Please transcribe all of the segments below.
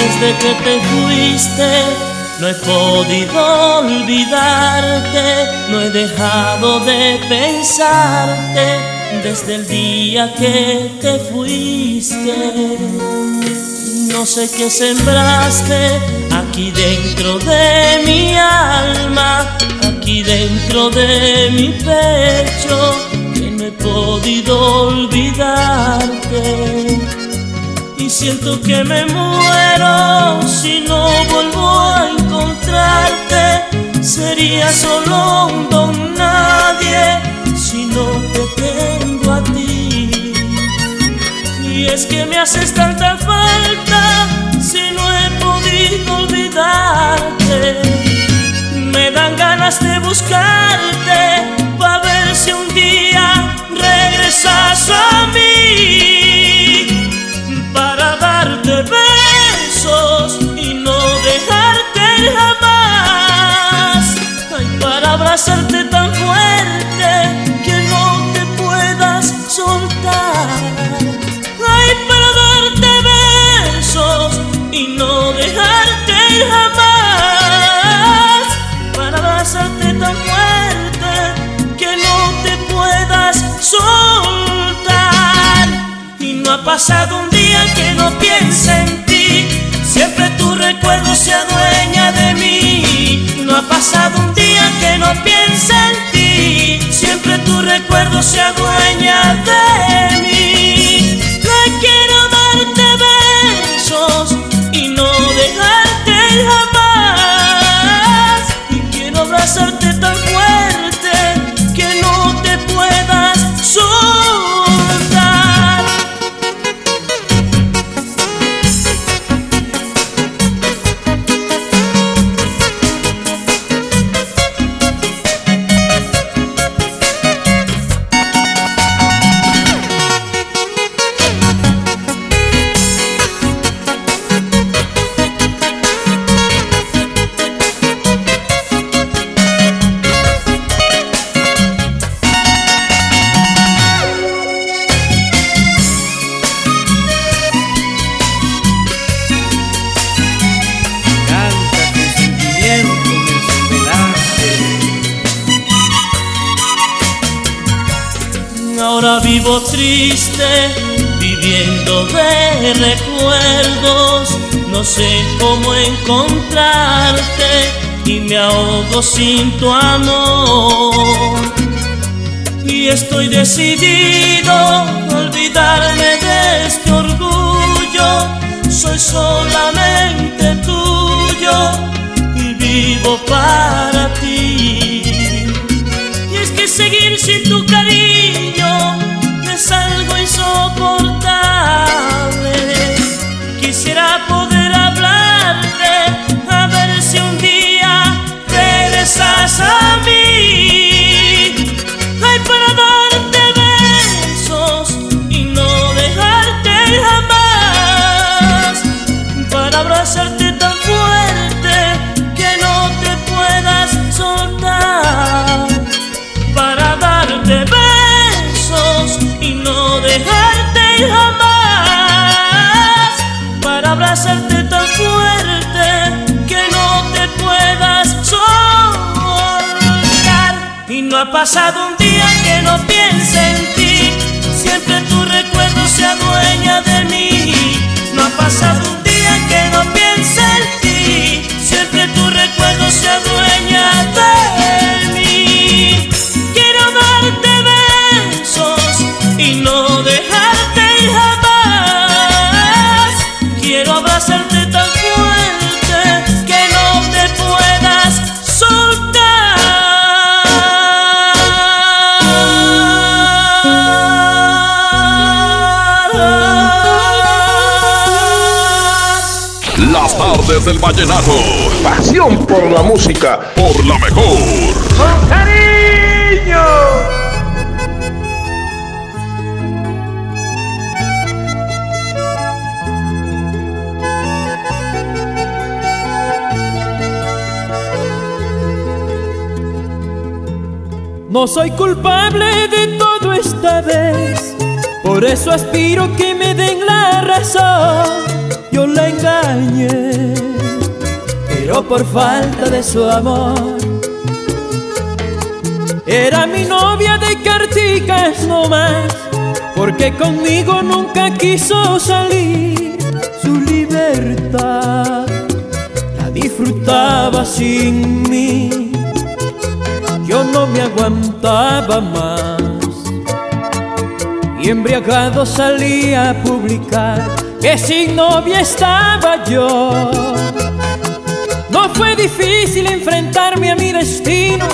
Desde que te fuiste, no he podido olvidarte, no he dejado de pensarte desde el día que te fuiste. No sé qué sembraste aquí dentro de mi alma, aquí dentro de mi pecho, que no he podido olvidarte. Siento que me muero si no vuelvo a encontrarte. Sería solo un don nadie si no te tengo a ti. Y es que me haces tanta falta si no he podido olvidarte. Me dan ganas de buscarte para ver si un día regresas pasado un día que no piense en ti. Siempre tu recuerdo se adueña de mí. No ha pasado un día que no piense en ti. Siempre tu recuerdo se adueña de mí. Ay, quiero darte besos y no dejarte jamás. Sé cómo encontrarte y me ahogo sin tu amor. Y estoy decidido a olvidarme de este orgullo. Soy solamente tuyo y vivo para hacerte tan fuerte que no te puedas soltar. Y no ha pasado un día que no piense en ti, siempre tu recuerdo se adueña de mí. No ha pasado un día que no piense en ti, siempre tu recuerdo tardes del vallenato. Pasión por la música. Por la mejor. ¡Con cariño! No soy culpable de todo esta vez, por eso aspiro que me den la razón. Yo la engañé, pero por falta de su amor. Era mi novia de carticas nomás, porque conmigo nunca quiso salir. Su libertad la disfrutaba sin mí yo no me aguantaba más. Y embriagado salí a publicar que sin novia estaba yo. No fue difícil enfrentarme a mi destino,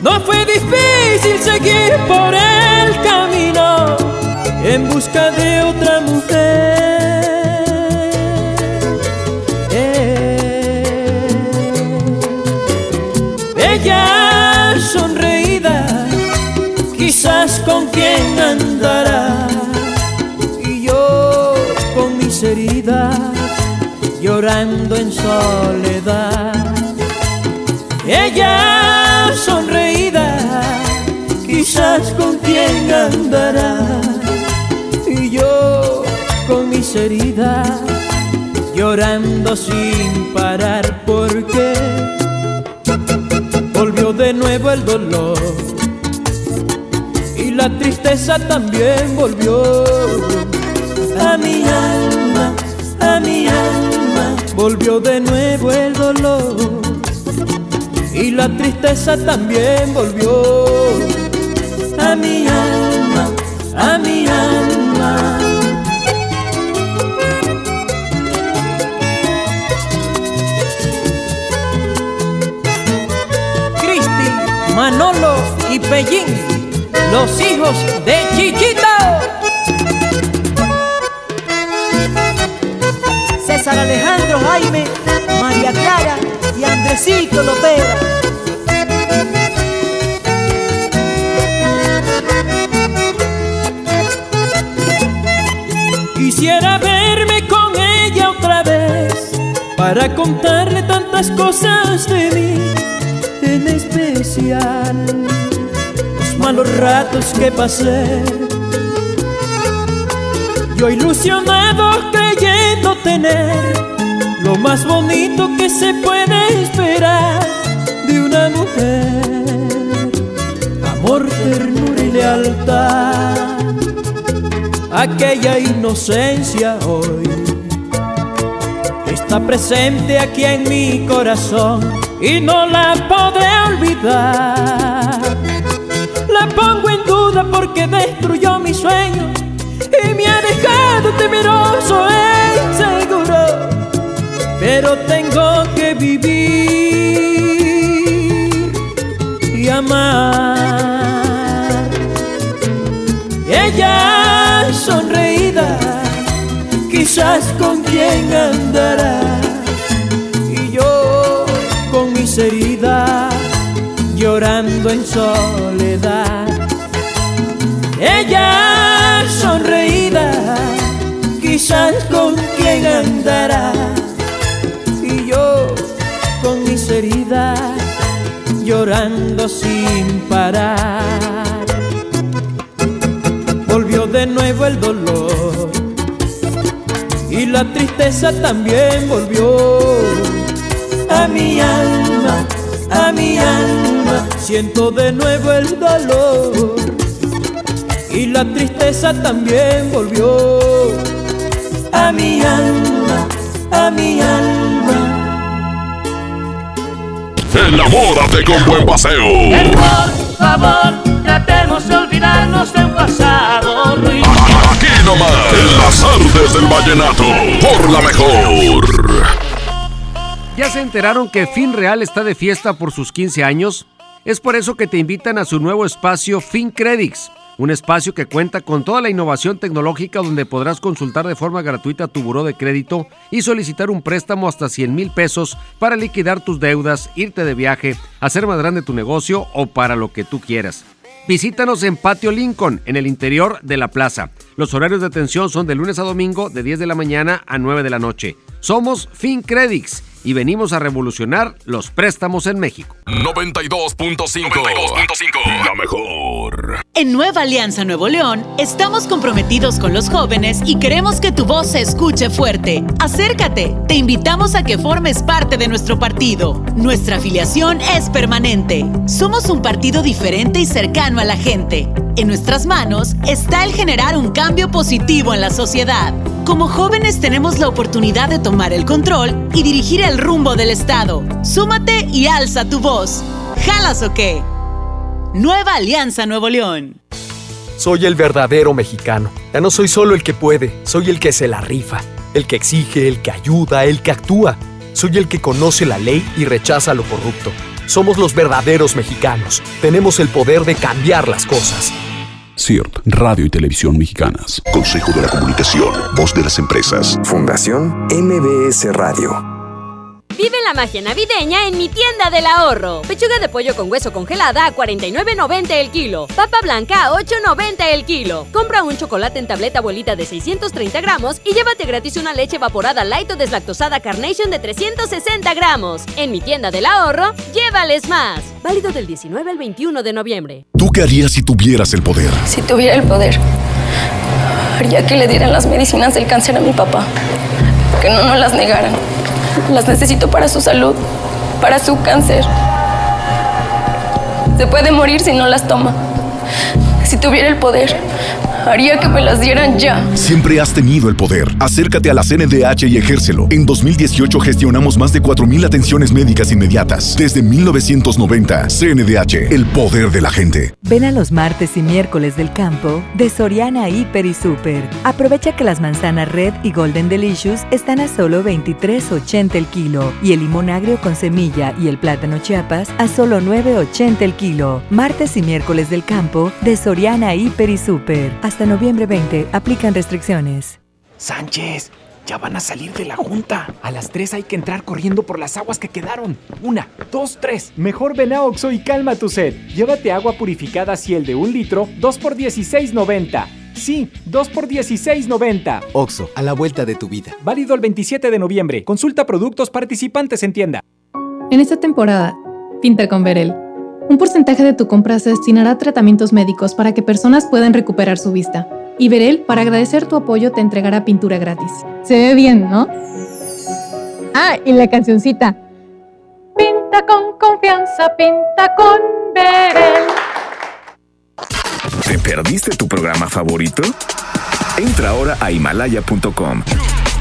no fue difícil seguir por el camino en busca de otra mujer. Eh. Ella sonreída, quizás con quien andará. Llorando en soledad. Ella sonreída, quizás con quien andará. Y yo con mis heridas, llorando sin parar, porque volvió de nuevo el dolor y la tristeza también volvió a mi alma, volvió de nuevo el dolor y la tristeza también volvió a mi alma, a mi alma. Cristi, Manolo y Pellín, los hijos de Chiquito. César Alejandro Jaime, María Clara y Andresito Lopera. Quisiera verme con ella otra vez para contarle tantas cosas de mí, en especial los malos ratos que pasé. Yo ilusionado creyendo tener lo más bonito que se puede esperar de una mujer, amor, ternura y lealtad aquella inocencia hoy está presente aquí en mi corazón y no la podré olvidar. La pongo en duda porque destruyó mi sueño y me ha dejado temeroso e inseguro, pero tengo que vivir y amar. Ella sonreída, quizás con quien andará. Y yo con mis heridas, llorando en soledad. Ella quizás con quien andará. Y yo con mis heridas, llorando sin parar volvió de nuevo el dolor y la tristeza también volvió a mi alma, a mi alma. siento de nuevo el dolor y la tristeza también volvió a mi alma, a mi alma. Enamórate con buen paseo. Por favor, tratemos de olvidarnos del pasado ruin. Aquí nomás, en las artes del vallenato, por la mejor. ¿Ya se enteraron que Fin Real está de fiesta por sus 15 años? Es por eso que te invitan a su nuevo espacio FinCredits, un espacio que cuenta con toda la innovación tecnológica donde podrás consultar de forma gratuita tu buró de crédito y solicitar un préstamo hasta 100 mil pesos para liquidar tus deudas, irte de viaje, hacer más grande tu negocio o para lo que tú quieras. Visítanos en Patio Lincoln, en el interior de la plaza. Los horarios de atención son de lunes a domingo de 10 de la mañana a 9 de la noche. Somos FinCredits y venimos a revolucionar los préstamos en México. 92.5. La mejor. En Nueva Alianza Nuevo León estamos comprometidos con los jóvenes y queremos que tu voz se escuche fuerte. Acércate, te invitamos a que formes parte de nuestro partido. Nuestra afiliación es permanente. Somos un partido diferente y cercano a la gente. En nuestras manos está el generar un cambio positivo en la sociedad. Como jóvenes tenemos la oportunidad de tomar el control y dirigir el rumbo del Estado. Súmate y alza tu voz. ¿Jalas o qué? Nueva Alianza Nuevo León. Soy el verdadero mexicano. Ya no soy solo el que puede, soy el que se la rifa, el que exige, el que ayuda, el que actúa. Soy el que conoce la ley y rechaza lo corrupto. Somos los verdaderos mexicanos. Tenemos el poder de cambiar las cosas. CIRT, Radio y Televisión Mexicanas. Consejo de la Comunicación, Voz de las Empresas. Fundación MBS Radio. Vive la magia navideña en mi tienda del ahorro. Pechuga de pollo con hueso congelada a 49.90 el kilo. Papa blanca a 8.90 el kilo. Compra un chocolate en tableta abuelita de 630 gramos y llévate gratis una leche evaporada light o deslactosada Carnation de 360 gramos. En mi tienda del ahorro, llévales más. Válido del 19 al 21 de noviembre. ¿Tú qué harías si tuvieras el poder? Si tuviera el poder, haría que le dieran las medicinas del cáncer a mi papá. Que no nos las negaran. Las necesito para su salud, para su cáncer. Se puede morir si no las toma. Si tuviera el poder, haría que me las dieran ya. Siempre has tenido el poder. Acércate a la CNDH y ejércelo. En 2018 gestionamos más de 4.000 atenciones médicas inmediatas. Desde 1990, CNDH, el poder de la gente. Ven a los martes y miércoles del campo de Soriana Hiper y Super. Aprovecha que las manzanas Red y Golden Delicious están a solo 23.80 el kilo y el limón agrio con semilla y el plátano Chiapas a solo 9.80 el kilo. Martes y miércoles del campo de Soriana Hiper y Super. Hasta noviembre 20 aplican restricciones. Sánchez, ya van a salir de la junta. A las 3 hay que entrar corriendo por las aguas que quedaron. Una, dos, tres. Mejor ven a Oxo y calma tu sed. Llévate agua purificada Ciel de un litro, 2 por 16.90. Sí, 2 por 16.90. Oxo, a la vuelta de tu vida. Válido el 27 de noviembre. Consulta productos participantes en tienda. En esta temporada, pinta con Verel. Un porcentaje de tu compra se destinará a tratamientos médicos para que personas puedan recuperar su vista. Y Verel, para agradecer tu apoyo, te entregará pintura gratis. Se ve bien, ¿no? Ah, y la cancioncita. Pinta con confianza, pinta con Verel. ¿Te perdiste tu programa favorito? Entra ahora a himalaya.com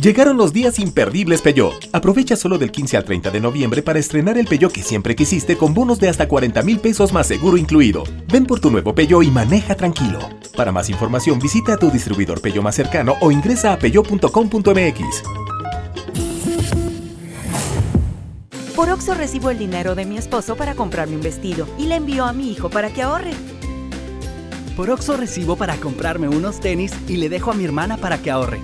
Llegaron los días imperdibles Peugeot. Aprovecha solo del 15 al 30 de noviembre para estrenar el Peugeot que siempre quisiste con bonos de hasta 40 mil pesos más seguro incluido. Ven por tu nuevo Peugeot y maneja tranquilo. Para más información visita a tu distribuidor Peugeot más cercano o ingresa a peugeot.com.mx. Por Oxo recibo el dinero de mi esposo para comprarme un vestido y le envío a mi hijo para que ahorre. Por Oxo recibo para comprarme unos tenis y le dejo a mi hermana para que ahorre.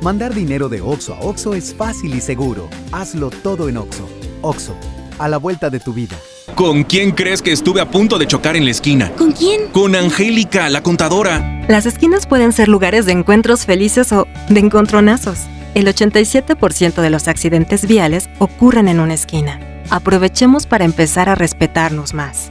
Mandar dinero de Oxo a Oxo es fácil y seguro. Hazlo todo en Oxo. Oxo, a la vuelta de tu vida. ¿Con quién crees que estuve a punto de chocar en la esquina? ¿Con quién? Con Angélica, la contadora. Las esquinas pueden ser lugares de encuentros felices o de encontronazos. El 87% de los accidentes viales ocurren en una esquina. Aprovechemos para empezar a respetarnos más.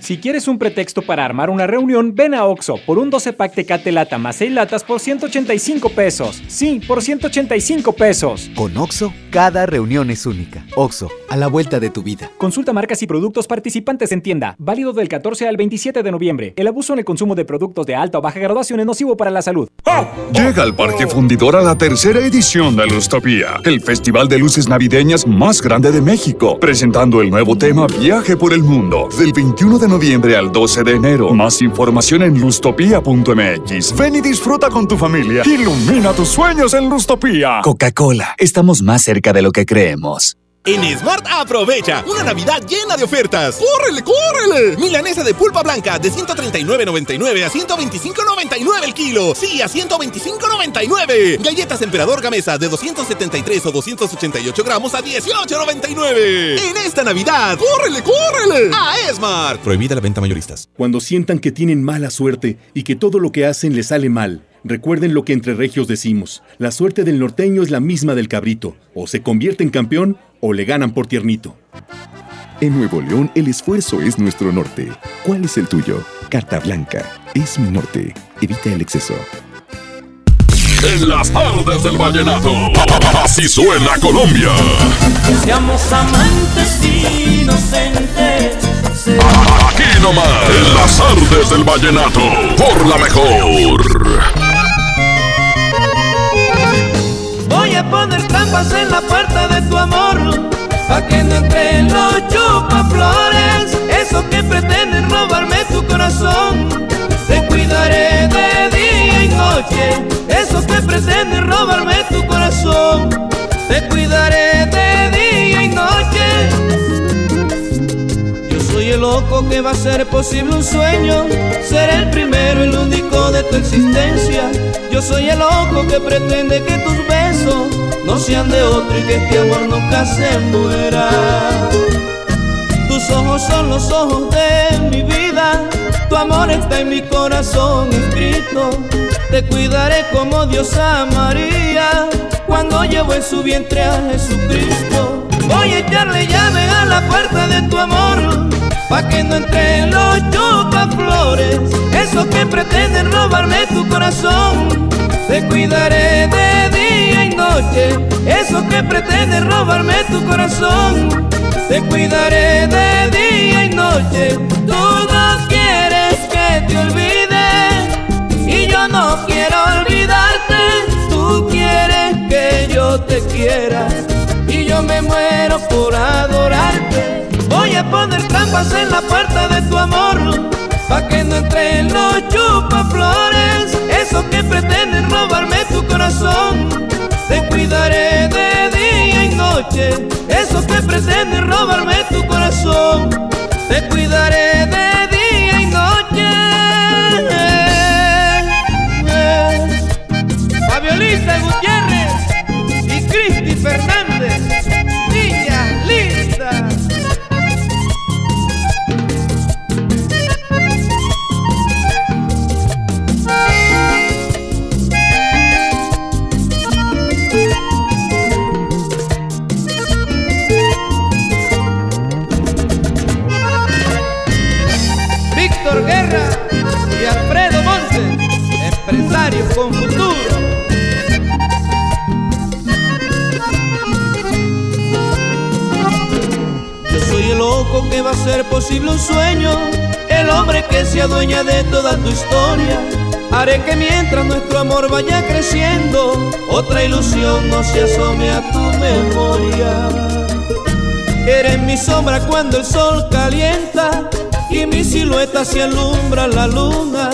Si quieres un pretexto para armar una reunión, ven a Oxo por un 12 pack Tecate Lata más 6 latas por 185 pesos. Sí, por 185 pesos. Con Oxo, cada reunión es única. Oxo, a la vuelta de tu vida. Consulta marcas y productos participantes en tienda. Válido del 14 al 27 de noviembre. El abuso en el consumo de productos de alta o baja graduación es nocivo para la salud. Llega al Parque Fundidor a la tercera edición de Lustopía, el festival de luces navideñas más grande de México, presentando el nuevo tema Viaje por el Mundo, del 21 de noviembre al 12 de enero. Más información en lustopia.mx. Ven y disfruta con tu familia. Ilumina tus sueños en Lustopía. Coca-Cola, estamos más cerca de lo que creemos. En Smart aprovecha una Navidad llena de ofertas. ¡Córrele, córrele! Milanesa de pulpa blanca de 139.99 a 125.99 el kilo. Sí, a 125.99. Galletas Emperador Gamesa de 273 o 288 gramos a 18.99. En esta Navidad, ¡córrele, córrele! A Smart. Prohibida la venta mayoristas. Cuando sientan que tienen mala suerte y que todo lo que hacen les sale mal. Recuerden lo que entre regios decimos. La suerte del norteño es la misma del cabrito. O se convierte en campeón o le ganan por tiernito. En Nuevo León el esfuerzo es nuestro norte. ¿Cuál es el tuyo? Carta Blanca. Es mi norte. Evita el exceso. En las tardes del vallenato. Así suena Colombia. Seamos amantes inocentes. Aquí nomás. En las tardes del vallenato. Por la mejor. Poner trampas en la puerta de tu amor. Pa' que no entren los chupaflores. Eso que pretenden robarme tu corazón. Te cuidaré de día y noche. Eso que pretenden robarme tu corazón. El loco que va a hacer posible un sueño. Ser el primero, el único de tu existencia. Yo soy el loco que pretende que tus besos no sean de otro y que este amor nunca se muera. Tus ojos son los ojos de mi vida. Tu amor está en mi corazón escrito. Te cuidaré como Dios a María cuando llevo en su vientre a Jesucristo. Voy a echarle llave a la puerta de tu amor Pa' que no entren los chupaflores Esos que pretenden robarme tu corazón. Te cuidaré de día y noche Esos que pretenden robarme tu corazón. Te cuidaré de día y noche Tú no quieres que te olvide. Y yo no quiero olvidarte Tú quieres que yo te quiera. Y yo me muero por adorarte poner trampas en la puerta de tu amor. Pa' que no entren los chupaflores Esos que pretenden robarme tu corazón. Te cuidaré de día y noche Esos que pretenden robarme tu corazón. Te cuidaré de vaya creciendo, otra ilusión no se asome a tu memoria. Eres mi sombra cuando el sol calienta y mi silueta se alumbra la luna.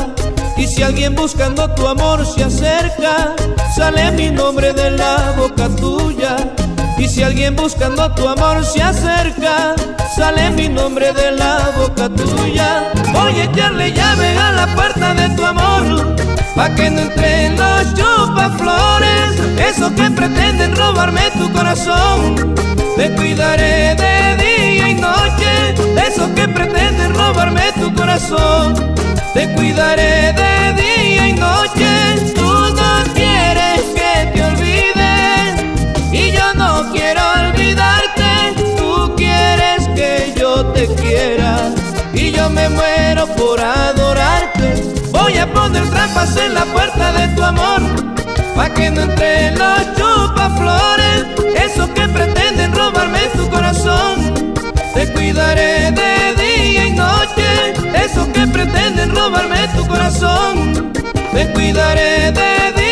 Y si alguien buscando tu amor se acerca, sale mi nombre de la boca tuya. Y Y si alguien buscando tu amor se acerca, sale mi nombre de la boca tuya. Voy a echarle llave a la puerta de tu amor, pa' que no entren los flores esos que pretenden robarme tu corazón. Te cuidaré de día y noche, esos que pretenden robarme tu corazón. Te cuidaré de día y noche, tú no quieres que te olvide y yo no quiero olvidarte. Tú quieres que yo te quiera y yo me muero por adorarte. Poner trampas en la puerta de tu amor, pa' que no entren los flores esos que pretenden robarme tu corazón. Te cuidaré de día y noche, esos que pretenden robarme tu corazón. Te cuidaré de día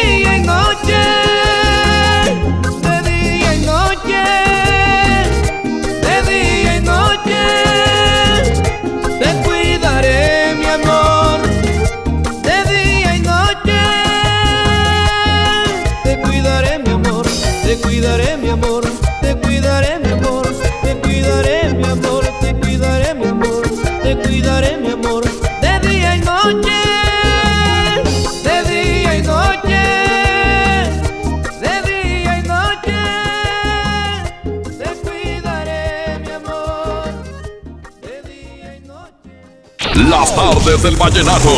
Las tardes del vallenato.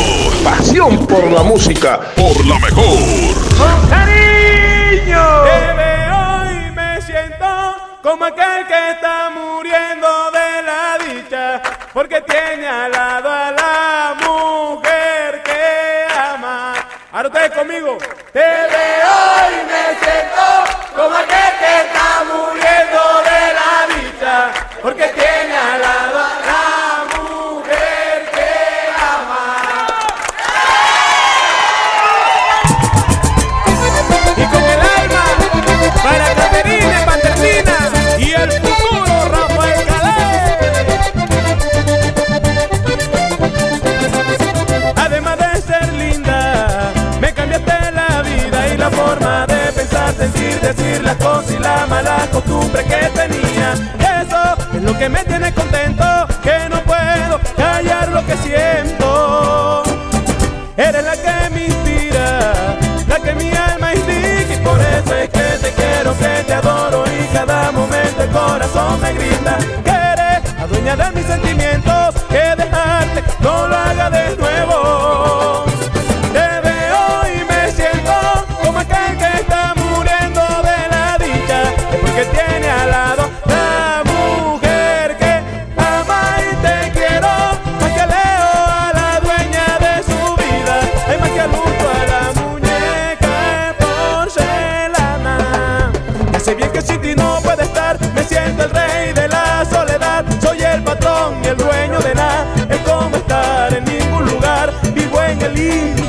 Pasión por la música. Por la mejor. Con cariño como aquel que está muriendo de la dicha, porque tiene al lado a la mujer que ama. Ahora ustedes conmigo. Te veo costumbre que tenía. Eso es lo que me tiene contento, vivo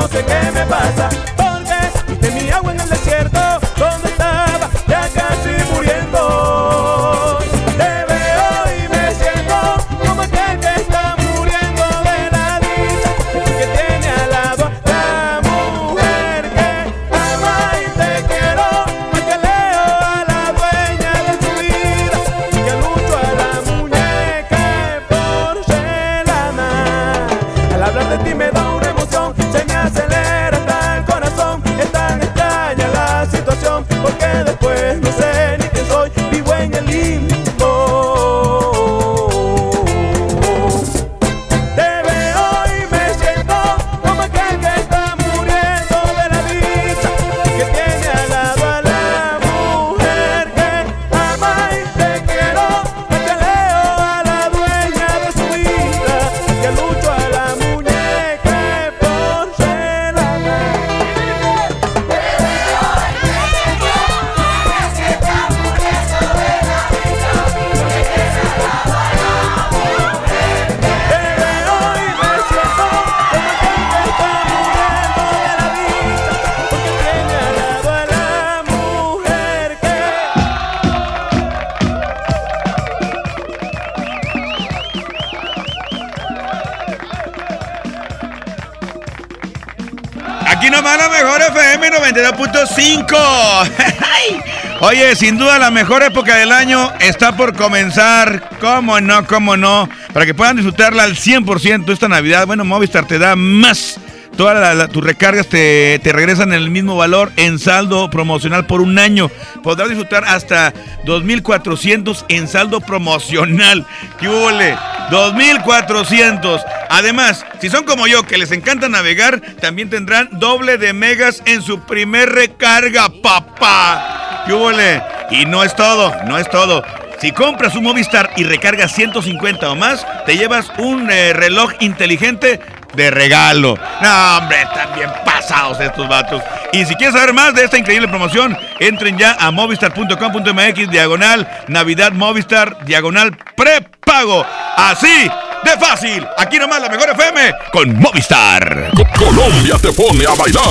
no sé qué me 92.5. Oye, sin duda la mejor época del año está por comenzar. ¿Cómo no? ¿Cómo no? Para que puedan disfrutarla al 100% esta Navidad. Bueno, Movistar te da más. Todas tus recargas te, te regresan en el mismo valor en saldo promocional por un año. Podrás disfrutar hasta 2.400 en saldo promocional. ¡Qué huele! 2.400. Además, si son como yo que les encanta navegar, también tendrán doble de megas en su primer recarga, papá. ¡Qué huele! Y no es todo, no es todo. Si compras un Movistar y recargas 150 o más, te llevas un eh, reloj inteligente de regalo. No, hombre, están bien pasados estos vatos. Y si quieres saber más de esta increíble promoción, entren ya a movistar.com.mx, diagonal Navidad Movistar, diagonal prepago. Así de fácil. Aquí nomás la mejor FM con Movistar. Colombia te pone a bailar.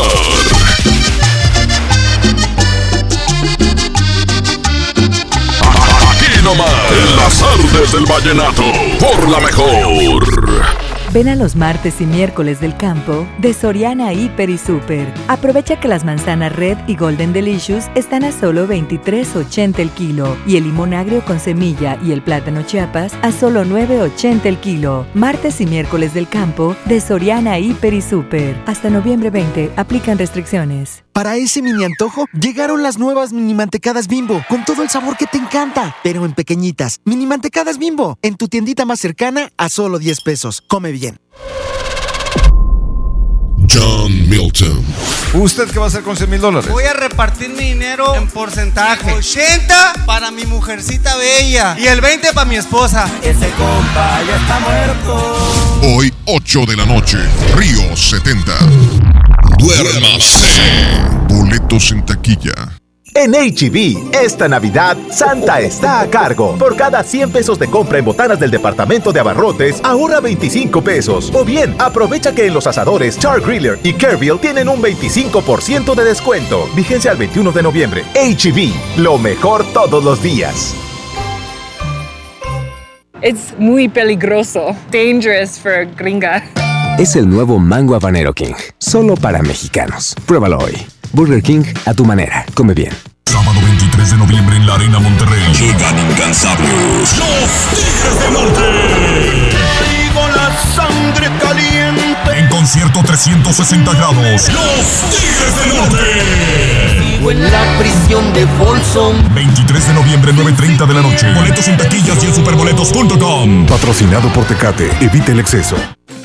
Aquí nomás, en las artes del vallenato, por la mejor. Ven a los martes y miércoles del campo de Soriana Hiper y Super. Aprovecha que las manzanas Red y Golden Delicious están a solo 23.80 el kilo y el limón agrio con semilla y el plátano Chiapas a solo 9.80 el kilo. Martes y miércoles del campo de Soriana Hiper y Super. Hasta noviembre 20 aplican restricciones. Para ese mini antojo, llegaron las nuevas mini mantecadas bimbo, con todo el sabor que te encanta, pero en pequeñitas. Mini mantecadas bimbo, en tu tiendita más cercana a solo 10 pesos. Come bien. John Milton. ¿Usted qué va a hacer con 100 mil dólares? Voy a repartir mi dinero en porcentaje. 80 para mi mujercita bella y el 20 para mi esposa. Ese compa ya está muerto. Hoy, 8 de la noche, Río 70. Duérmase. Boletos en taquilla. En HB, esta Navidad, Santa está a cargo. Por cada 100 pesos de compra en botanas del departamento de abarrotes, ahorra 25 pesos. O bien, aprovecha que en los asadores Char Griller y Kerville tienen un 25% de descuento. Vigencia al 21 de noviembre. HB, lo mejor todos los días. Es muy peligroso. Dangerous for gringa. Es el nuevo Mango Habanero King, solo para mexicanos. Pruébalo hoy. Burger King a tu manera. Come bien. Sábado 23 de noviembre en la Arena Monterrey. Llegan incansables. Los Tigres del Norte. Con la sangre caliente. En concierto 360 grados. Los Tigres del Norte. Vivo en la prisión de Folsom. 23 de noviembre, 9.30 de la noche. Boletos en taquillas y en superboletos.com. Patrocinado por Tecate. Evite el exceso.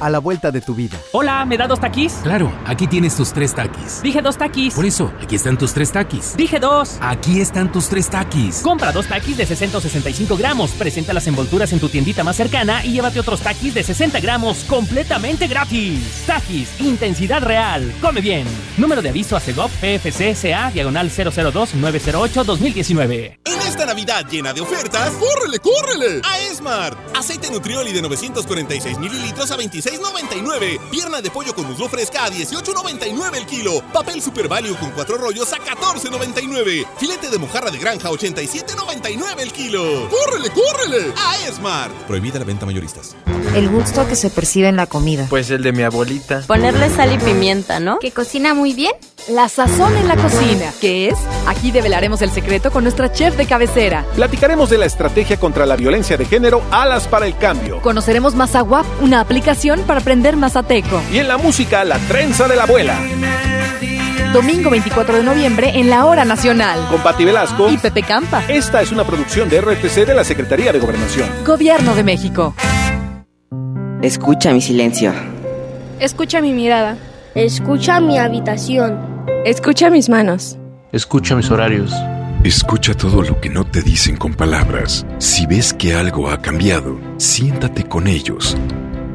a la vuelta de tu vida. Hola, ¿me da dos taquis? Claro, aquí tienes tus tres taquis. Dije dos taquis. Por eso, aquí están tus tres taquis. Dije dos. Aquí están tus tres taquis. Compra dos taquis de 665 gramos, presenta las envolturas en tu tiendita más cercana y llévate otros taquis de 60 gramos completamente gratis. Taquis, intensidad real. Come bien. Número de aviso a Segov PFC CA diagonal 002 908 2019. En esta Navidad llena de ofertas, ¡córrele, córrele! A Esmart. Aceite Nutrioli de 946 mililitros a 26.99. Pierna de pollo con muslo fresca a 18.99 el kilo. Papel Super Value con cuatro rollos a 14.99. Filete de mojarra de granja a 87.99 el kilo. ¡Córrele, córrele! A Esmart. Prohibida la venta mayoristas. El gusto que se percibe en la comida. Pues el de mi abuelita. Ponerle sal y pimienta, ¿no? Que cocina muy bien. La sazón en la cocina. ¿Qué es? Aquí develaremos el secreto con nuestra chef de cabecera. Platicaremos de la estrategia contra la violencia de género Alas para el Cambio. Conoceremos Mazawap, una aplicación para aprender mazateco. Y en la música, la trenza de la abuela. Domingo 24 de noviembre en la Hora Nacional. Con Pati Velasco y Pepe Campa. Esta es una producción de RTC de la Secretaría de Gobernación. Gobierno de México. Escucha mi silencio. Escucha mi mirada. Escucha mi habitación. Escucha mis manos. Escucha mis horarios. Escucha todo lo que no te dicen con palabras. Si ves que algo ha cambiado, siéntate con ellos.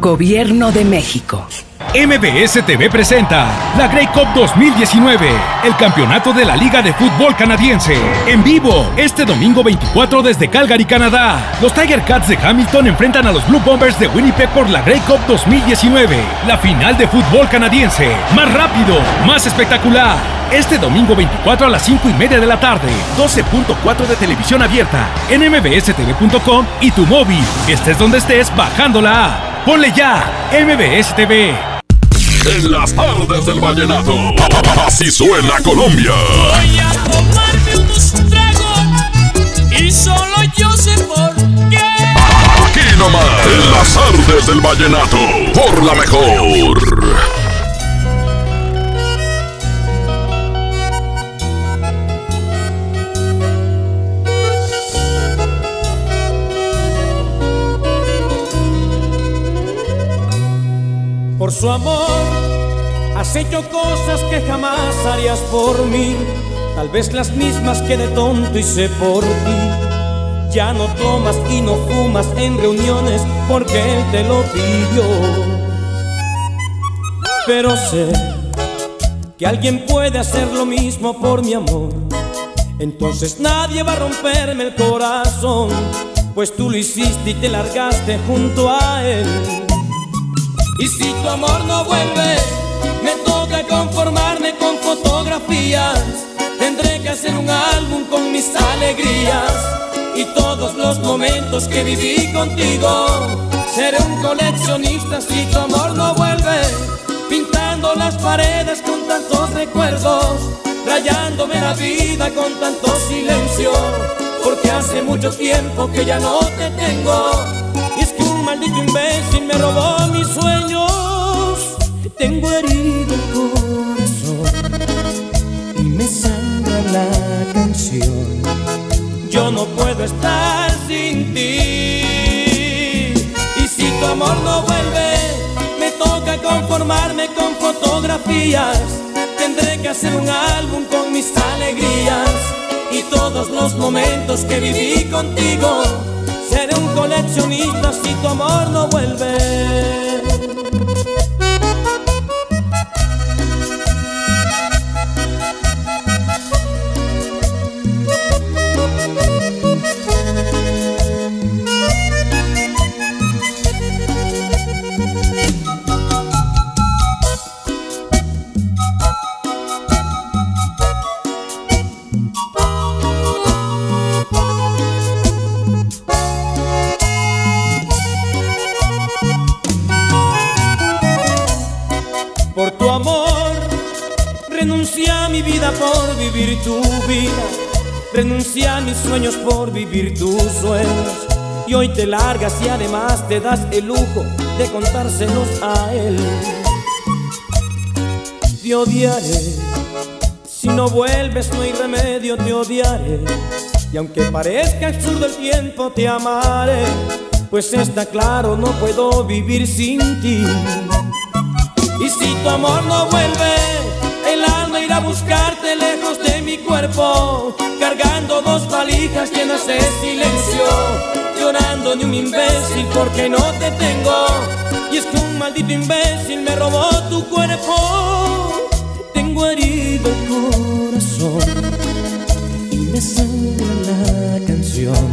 Gobierno de México. MBS TV presenta la Grey Cup 2019, el campeonato de la Liga de Fútbol Canadiense. En vivo, este domingo 24 desde Calgary, Canadá. Los Tiger Cats de Hamilton enfrentan a los Blue Bombers de Winnipeg por la Grey Cup 2019, la final de fútbol canadiense. Más rápido, más espectacular. Este domingo 24 a las 5 y media de la tarde, 12.4 de televisión abierta, en mbstv.com y tu móvil. Estés donde estés, bajando la app. Ponle ya, MBS TV. En las tardes del vallenato. Así suena Colombia. Voy a tomarme un trago y solo yo sé por qué. Aquí nomás, en las tardes del vallenato. Por la mejor. Por su amor has hecho cosas que jamás harías por mí, tal vez las mismas que de tonto hice por ti. Ya no tomas y no fumas en reuniones porque él te lo pidió. Pero sé que alguien puede hacer lo mismo por mi amor. Entonces nadie va a romperme el corazón, pues tú lo hiciste y te largaste junto a él. Y si tu amor no vuelve, me toca conformarme con fotografías. Tendré que hacer un álbum con mis alegrías y todos los momentos que viví contigo. Seré un coleccionista si tu amor no vuelve, pintando las paredes con tantos recuerdos, rayándome la vida con tanto silencio, porque hace mucho tiempo que ya no te tengo. Maldito imbécil me robó mis sueños. Tengo herido el corazón y me sangra la canción. Yo no puedo estar sin ti. Y si tu amor no vuelve, me toca conformarme con fotografías. Tendré que hacer un álbum con mis alegrías y todos los momentos que viví contigo. Coleccionista si tu amor no vuelve. Por vivir tus sueños. Y hoy te largas y además te das el lujo de contárselos a él. Te odiaré. Si no vuelves no hay remedio, te odiaré. Y aunque parezca absurdo el tiempo, te amaré. Pues está claro, no puedo vivir sin ti. Y si tu amor no vuelve, el alma irá a mi cargando dos valijas llenas de silencio, llorando de un imbécil porque no te tengo. Y es que un maldito imbécil me robó tu cuerpo. Tengo herido el corazón y me sangra la canción.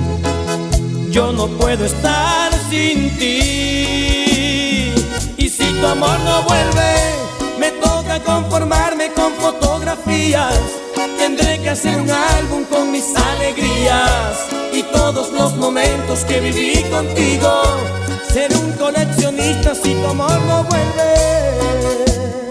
Yo no puedo estar sin ti. Y si tu amor no vuelve, me toca conformarme con fotografías. Tendré hacer un álbum con mis alegrías y todos los momentos que viví contigo. Ser un coleccionista si tu no vuelve.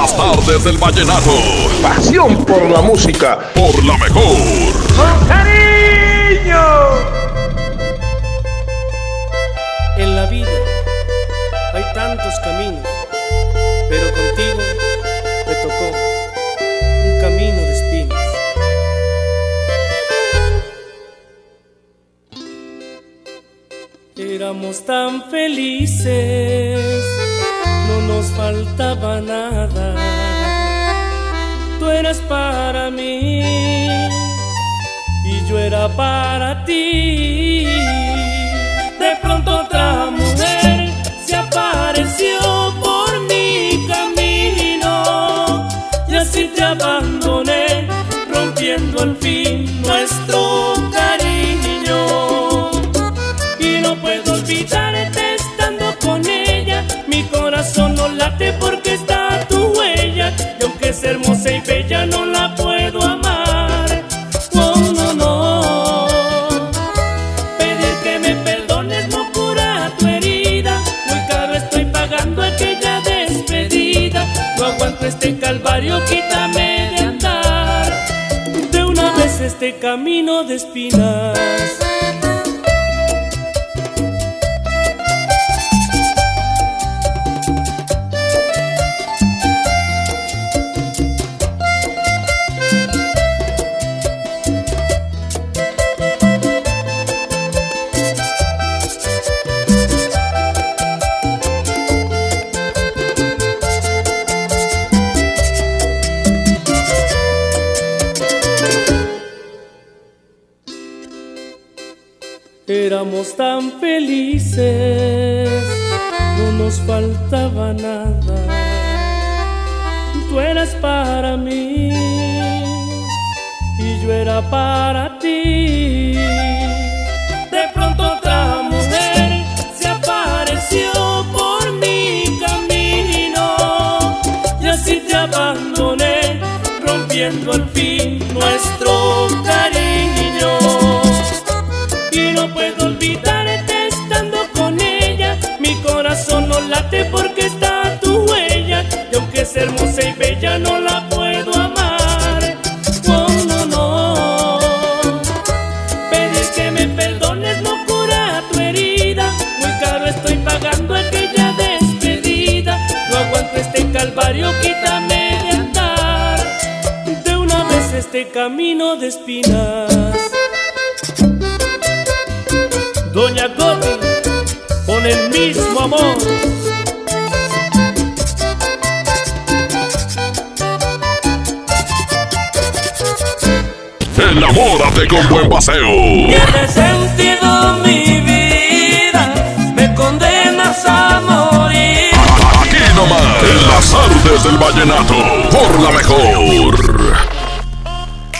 Las tardes del vallenato. Pasión por la música. Por la mejor. ¡Con cariño! En la vida hay tantos caminos, pero contigo me tocó un camino de espinas. Éramos tan felices, nos faltaba nada. Tú eras para mí y yo era para ti. De pronto otra mujer se apareció por mi camino y así te abandoné, rompiendo al fin camino de espinas. Rompiendo al fin este camino de espinas. Doña Coti, con el mismo amor. Enamórate con buen paseo. Tiene sentido mi vida, me condenas a morir. Aquí nomás, en las artes del vallenato, por la mejor.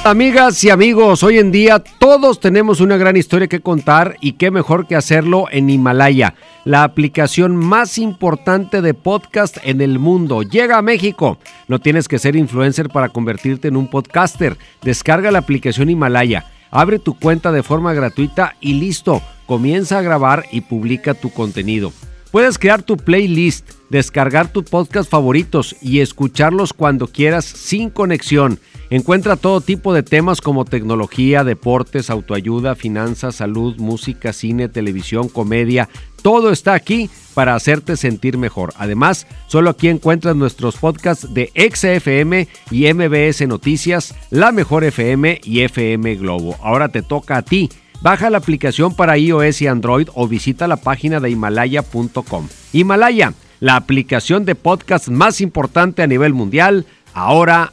Amigas y amigos, hoy en día todos tenemos una gran historia que contar y qué mejor que hacerlo en Himalaya, la aplicación más importante de podcast en el mundo. Llega a México. No tienes que ser influencer para convertirte en un podcaster. Descarga la aplicación Himalaya, abre tu cuenta de forma gratuita y listo. Comienza a grabar y publica tu contenido. Puedes crear tu playlist, descargar tus podcast favoritos y escucharlos cuando quieras sin conexión. Encuentra todo tipo de temas como tecnología, deportes, autoayuda, finanzas, salud, música, cine, televisión, comedia. Todo está aquí para hacerte sentir mejor. Además, solo aquí encuentras nuestros podcasts de XFM y MBS Noticias, La Mejor FM y FM Globo. Ahora te toca a ti. Baja la aplicación para iOS y Android o visita la página de himalaya.com. Himalaya, la aplicación de podcast más importante a nivel mundial, ahora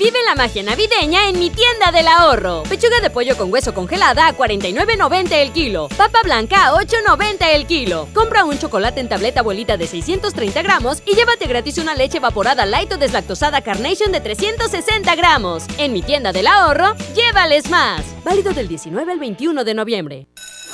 Vive la magia navideña en mi tienda del ahorro. Pechuga de pollo con hueso congelada a 49.90 el kilo. Papa blanca a 8.90 el kilo. Compra un chocolate en tableta abuelita de 630 gramos y llévate gratis una leche evaporada light o deslactosada Carnation de 360 gramos. En mi tienda del ahorro, llévales más. Válido del 19 al 21 de noviembre.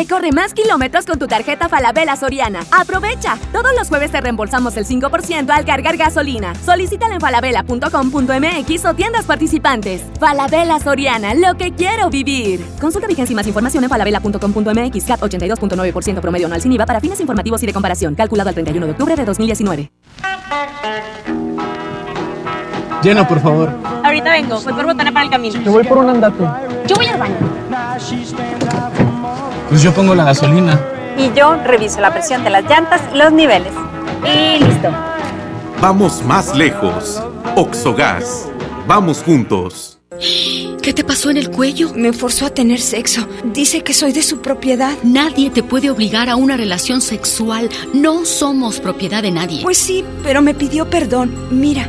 Recorre más kilómetros con tu tarjeta Falabella Soriana. ¡Aprovecha! Todos los jueves te reembolsamos el 5% al cargar gasolina. Solicítala en falabella.com.mx o tiendas participantes. Falabella Soriana, lo que quiero vivir. Consulta vigencia y más información en falabella.com.mx. CAT 82.9% promedio anual sin IVA para fines informativos y de comparación. Calculado el 31 de octubre de 2019. Llena, por favor. Ahorita vengo, voy por botana para el camino. Yo voy por un andate. Yo voy al baño. Pues yo pongo la gasolina. Y yo reviso la presión de las llantas y los niveles. Y listo. Vamos más lejos. Oxogas. Vamos juntos. ¿Qué te pasó en el cuello? Me forzó a tener sexo. Dice que soy de su propiedad. Nadie te puede obligar a una relación sexual. No somos propiedad de nadie. Pues sí, pero me pidió perdón. Mira,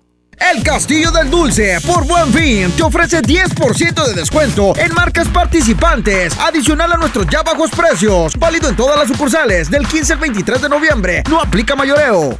El Castillo del Dulce, por buen fin, te ofrece 10% de descuento en marcas participantes, adicional a nuestros ya bajos precios, válido en todas las sucursales del 15 al 23 de noviembre. No aplica mayoreo.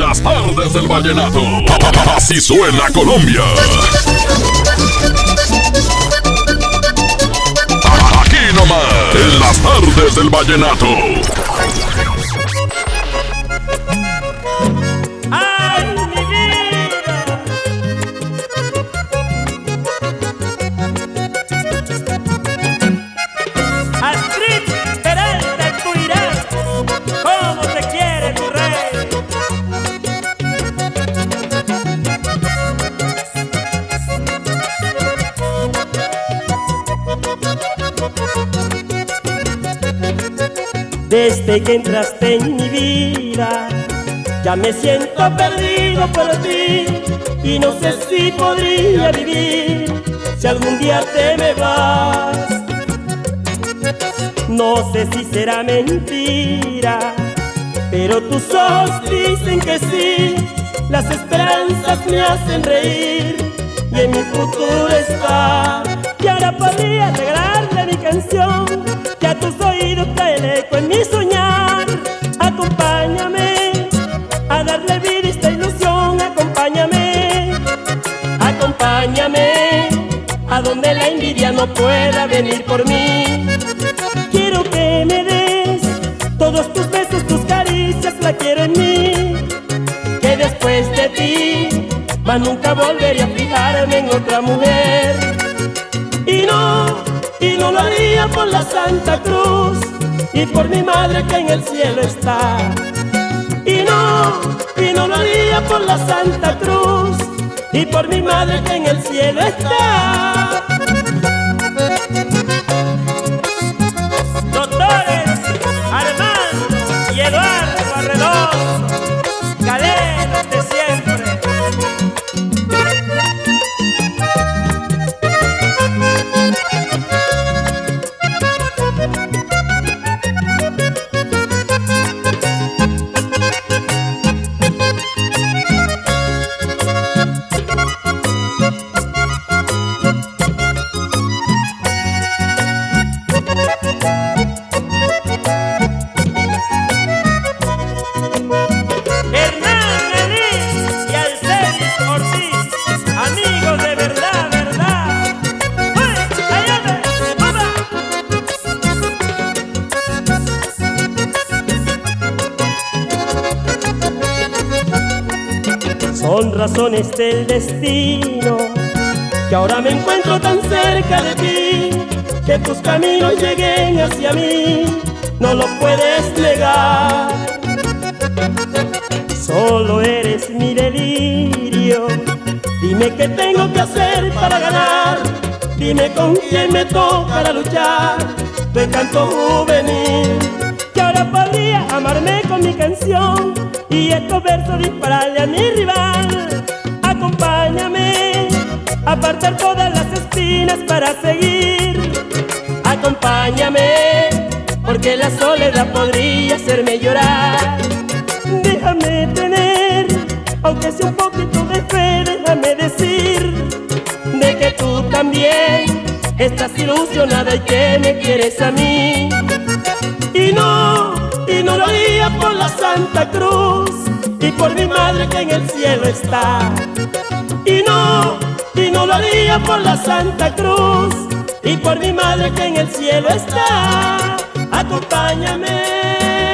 las tardes del vallenato. Así suena Colombia. Aquí nomás, en las tardes del vallenato. Desde que entraste en mi vida, ya me siento perdido por ti y no sé si podría vivir si algún día te me vas. No sé si será mentira, pero tus ojos dicen que sí. Las esperanzas me hacen reír y en mi futuro está. Y ahora podría regalarle mi canción a tus oídos trae el eco en mi soñar. Acompáñame a darle vida a esta ilusión. Acompáñame, acompáñame a donde la envidia no pueda venir por mí. Quiero que me des todos tus besos, tus caricias, la quiero en mí. Que después de ti, más nunca volveré a fijarme en otra mujer. Y no, y no lo haría por la Santa Cruz y por mi madre que en el cielo está. Y no, y no lo haría por la Santa Cruz y por mi madre que en el cielo está. Razones del destino que ahora me encuentro tan cerca de ti, que tus caminos lleguen hacia mí, no lo puedes negar. Solo eres mi delirio, dime qué tengo que hacer para ganar, dime con quién me toca luchar, tu encanto juvenil, que ahora podría amarme con mi canción y estos versos dispararle a mi rival. Acompáñame apartar todas las espinas para seguir. Acompáñame, porque la soledad podría hacerme llorar. Déjame tener, aunque sea un poquito de fe, déjame decir de que tú también estás ilusionada y que me quieres a mí. Y no, y no lo haría por la Santa Cruz y por mi madre que en el cielo está. Y no, y no lo haría por la Santa Cruz y por mi madre que en el cielo está. Acompáñame.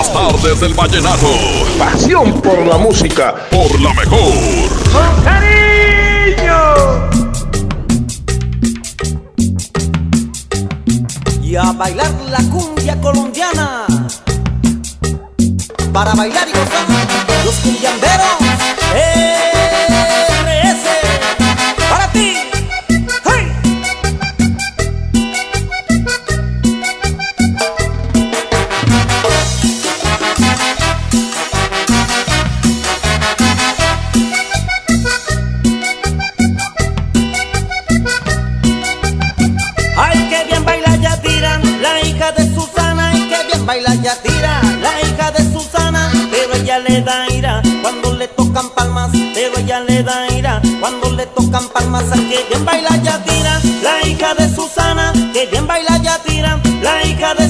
Las tardes del vallenato. Pasión por la música. Por la mejor. ¡Con cariño! y a bailar la cumbia colombiana. Para bailar y gozar, los cumbiamberos. Tocan palmas. Qué bien baila Yatira, la hija de Susana. Qué bien baila Yatira, la hija de